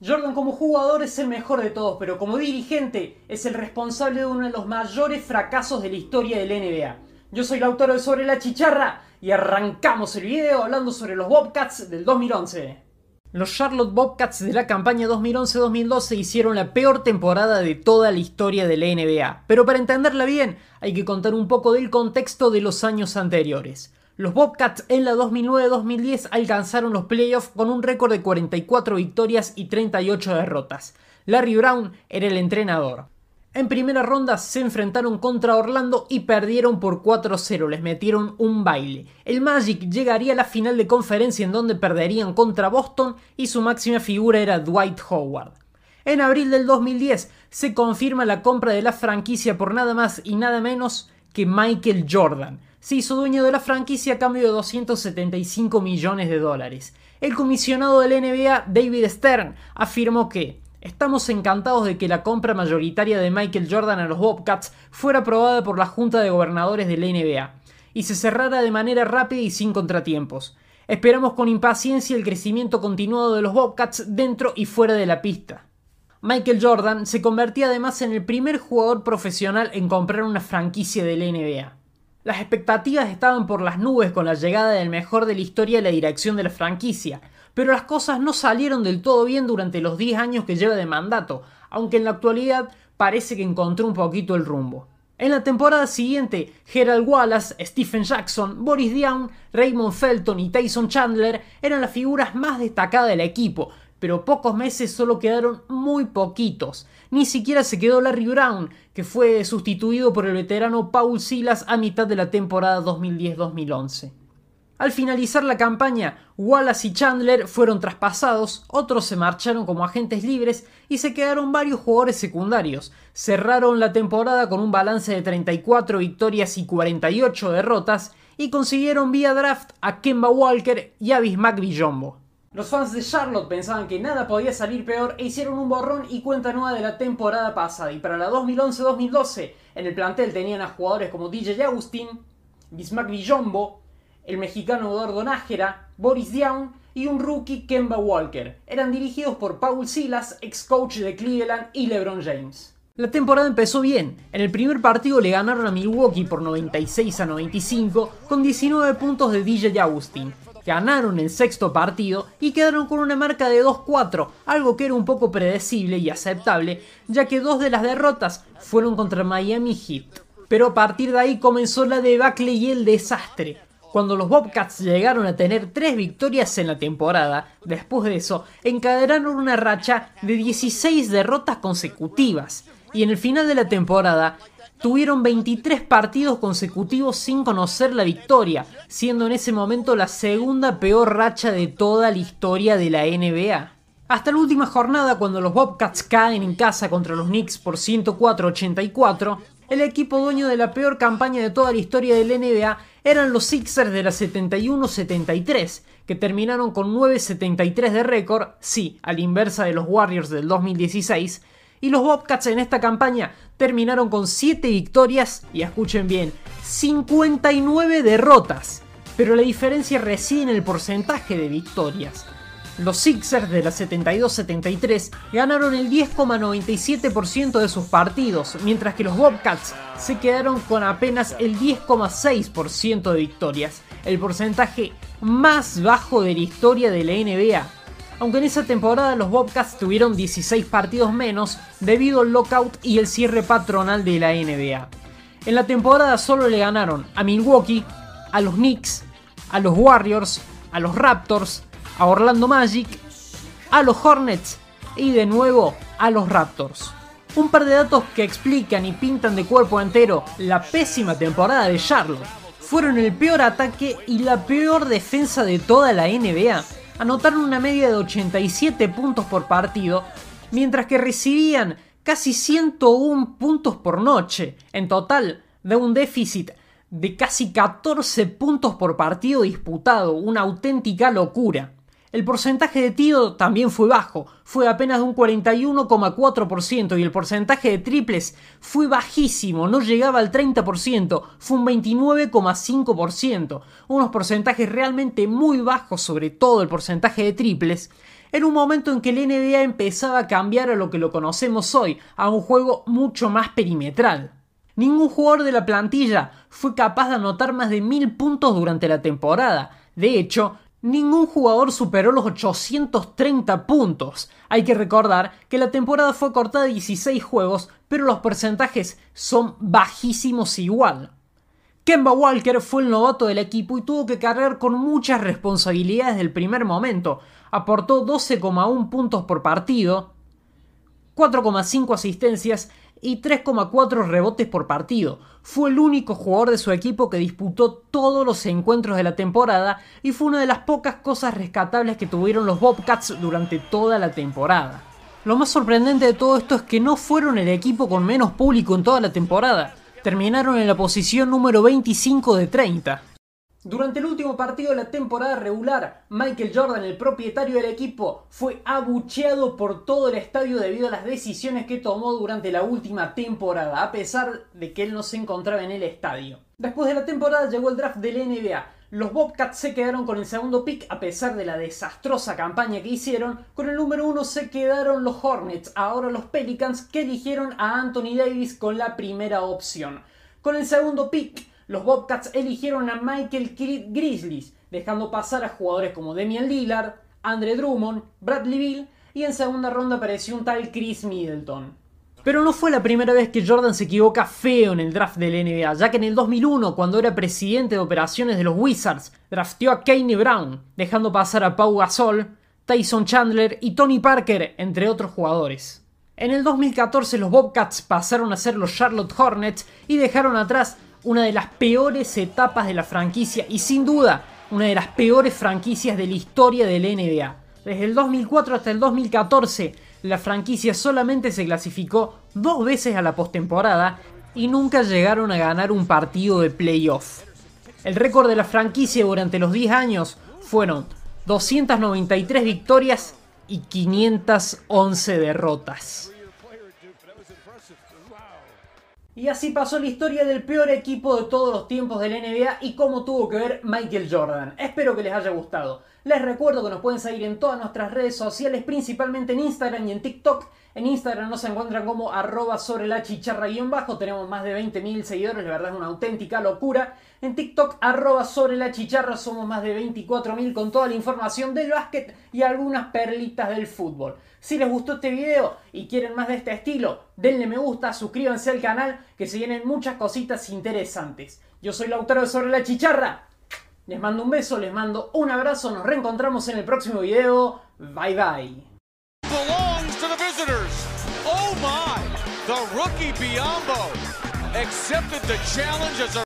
Jordan como jugador es el mejor de todos, pero como dirigente es el responsable de uno de los mayores fracasos de la historia del NBA. Yo soy el autor de Sobre la Chicharra y arrancamos el video hablando sobre los Bobcats del 2011. Los Charlotte Bobcats de la campaña 2011-2012 hicieron la peor temporada de toda la historia de la NBA, pero para entenderla bien hay que contar un poco del contexto de los años anteriores. Los Bobcats en la 2009-2010 alcanzaron los playoffs con un récord de 44 victorias y 38 derrotas. Larry Brown era el entrenador. En primera ronda se enfrentaron contra Orlando y perdieron por 4-0, les metieron un baile. El Magic llegaría a la final de conferencia en donde perderían contra Boston y su máxima figura era Dwight Howard. En abril del 2010 se confirma la compra de la franquicia por nada más y nada menos que Michael Jordan se hizo dueño de la franquicia a cambio de 275 millones de dólares. El comisionado del NBA, David Stern, afirmó que Estamos encantados de que la compra mayoritaria de Michael Jordan a los Bobcats fuera aprobada por la Junta de Gobernadores del NBA y se cerrara de manera rápida y sin contratiempos. Esperamos con impaciencia el crecimiento continuado de los Bobcats dentro y fuera de la pista. Michael Jordan se convertía además en el primer jugador profesional en comprar una franquicia del NBA. Las expectativas estaban por las nubes con la llegada del mejor de la historia a la dirección de la franquicia, pero las cosas no salieron del todo bien durante los 10 años que lleva de mandato, aunque en la actualidad parece que encontró un poquito el rumbo. En la temporada siguiente, Gerald Wallace, Stephen Jackson, Boris Diaw, Raymond Felton y Tyson Chandler eran las figuras más destacadas del equipo, pero pocos meses solo quedaron muy poquitos. Ni siquiera se quedó Larry Brown, que fue sustituido por el veterano Paul Silas a mitad de la temporada 2010-2011. Al finalizar la campaña, Wallace y Chandler fueron traspasados, otros se marcharon como agentes libres y se quedaron varios jugadores secundarios. Cerraron la temporada con un balance de 34 victorias y 48 derrotas y consiguieron vía draft a Kemba Walker y a Bismack Villombo. Los fans de Charlotte pensaban que nada podía salir peor e hicieron un borrón y cuenta nueva de la temporada pasada. Y para la 2011-2012, en el plantel tenían a jugadores como DJ Agustín, Bismack Villombo, el mexicano Eduardo Nájera, Boris Diaw y un rookie Kemba Walker. Eran dirigidos por Paul Silas, ex coach de Cleveland y LeBron James. La temporada empezó bien. En el primer partido le ganaron a Milwaukee por 96 a 95 con 19 puntos de DJ Agustín ganaron el sexto partido y quedaron con una marca de 2-4, algo que era un poco predecible y aceptable, ya que dos de las derrotas fueron contra Miami Heat. Pero a partir de ahí comenzó la debacle y el desastre. Cuando los Bobcats llegaron a tener tres victorias en la temporada, después de eso, encadenaron una racha de 16 derrotas consecutivas. Y en el final de la temporada tuvieron 23 partidos consecutivos sin conocer la victoria, siendo en ese momento la segunda peor racha de toda la historia de la NBA. Hasta la última jornada, cuando los Bobcats caen en casa contra los Knicks por 104-84, el equipo dueño de la peor campaña de toda la historia del NBA eran los Sixers de la 71-73, que terminaron con 9-73 de récord, sí, a la inversa de los Warriors del 2016, y los Bobcats en esta campaña terminaron con 7 victorias y escuchen bien, 59 derrotas. Pero la diferencia reside en el porcentaje de victorias. Los Sixers de la 72-73 ganaron el 10,97% de sus partidos, mientras que los Bobcats se quedaron con apenas el 10,6% de victorias, el porcentaje más bajo de la historia de la NBA aunque en esa temporada los Bobcats tuvieron 16 partidos menos debido al lockout y el cierre patronal de la NBA. En la temporada solo le ganaron a Milwaukee, a los Knicks, a los Warriors, a los Raptors, a Orlando Magic, a los Hornets y de nuevo a los Raptors. Un par de datos que explican y pintan de cuerpo entero la pésima temporada de Charlotte. Fueron el peor ataque y la peor defensa de toda la NBA anotaron una media de 87 puntos por partido, mientras que recibían casi 101 puntos por noche. En total, de un déficit de casi 14 puntos por partido disputado, una auténtica locura. El porcentaje de tiro también fue bajo, fue apenas de un 41,4% y el porcentaje de triples fue bajísimo, no llegaba al 30%, fue un 29,5%, unos porcentajes realmente muy bajos sobre todo el porcentaje de triples. Era un momento en que el NBA empezaba a cambiar a lo que lo conocemos hoy, a un juego mucho más perimetral. Ningún jugador de la plantilla fue capaz de anotar más de mil puntos durante la temporada. De hecho, ningún jugador superó los 830 puntos. Hay que recordar que la temporada fue cortada a 16 juegos, pero los porcentajes son bajísimos igual. Kemba Walker fue el novato del equipo y tuvo que cargar con muchas responsabilidades del primer momento. Aportó 12,1 puntos por partido, 4,5 asistencias y 3,4 rebotes por partido. Fue el único jugador de su equipo que disputó todos los encuentros de la temporada y fue una de las pocas cosas rescatables que tuvieron los Bobcats durante toda la temporada. Lo más sorprendente de todo esto es que no fueron el equipo con menos público en toda la temporada. Terminaron en la posición número 25 de 30. Durante el último partido de la temporada regular, Michael Jordan, el propietario del equipo, fue abucheado por todo el estadio debido a las decisiones que tomó durante la última temporada, a pesar de que él no se encontraba en el estadio. Después de la temporada llegó el draft del NBA. Los Bobcats se quedaron con el segundo pick a pesar de la desastrosa campaña que hicieron. Con el número uno se quedaron los Hornets, ahora los Pelicans, que eligieron a Anthony Davis con la primera opción. Con el segundo pick los Bobcats eligieron a Michael Kidd Grizzlies, dejando pasar a jugadores como Damian Lillard, Andre Drummond, Bradley Bill y en segunda ronda apareció un tal Chris Middleton. Pero no fue la primera vez que Jordan se equivoca feo en el draft del NBA, ya que en el 2001, cuando era presidente de operaciones de los Wizards, drafteó a Kane Brown, dejando pasar a Pau Gasol, Tyson Chandler y Tony Parker, entre otros jugadores. En el 2014 los Bobcats pasaron a ser los Charlotte Hornets y dejaron atrás una de las peores etapas de la franquicia y sin duda una de las peores franquicias de la historia del NBA. Desde el 2004 hasta el 2014, la franquicia solamente se clasificó dos veces a la postemporada y nunca llegaron a ganar un partido de playoff. El récord de la franquicia durante los 10 años fueron 293 victorias y 511 derrotas. Y así pasó la historia del peor equipo de todos los tiempos del NBA y cómo tuvo que ver Michael Jordan. Espero que les haya gustado. Les recuerdo que nos pueden seguir en todas nuestras redes sociales, principalmente en Instagram y en TikTok. En Instagram nos encuentran como arroba sobre la chicharra guion bajo. Tenemos más de 20.000 seguidores, la verdad es una auténtica locura. En TikTok arroba sobre la chicharra somos más de 24.000 con toda la información del básquet y algunas perlitas del fútbol. Si les gustó este video y quieren más de este estilo, denle me gusta, suscríbanse al canal que se vienen muchas cositas interesantes. Yo soy Lautaro de Sobre la Chicharra. Les mando un beso, les mando un abrazo, nos reencontramos en el próximo video. Bye bye. Oh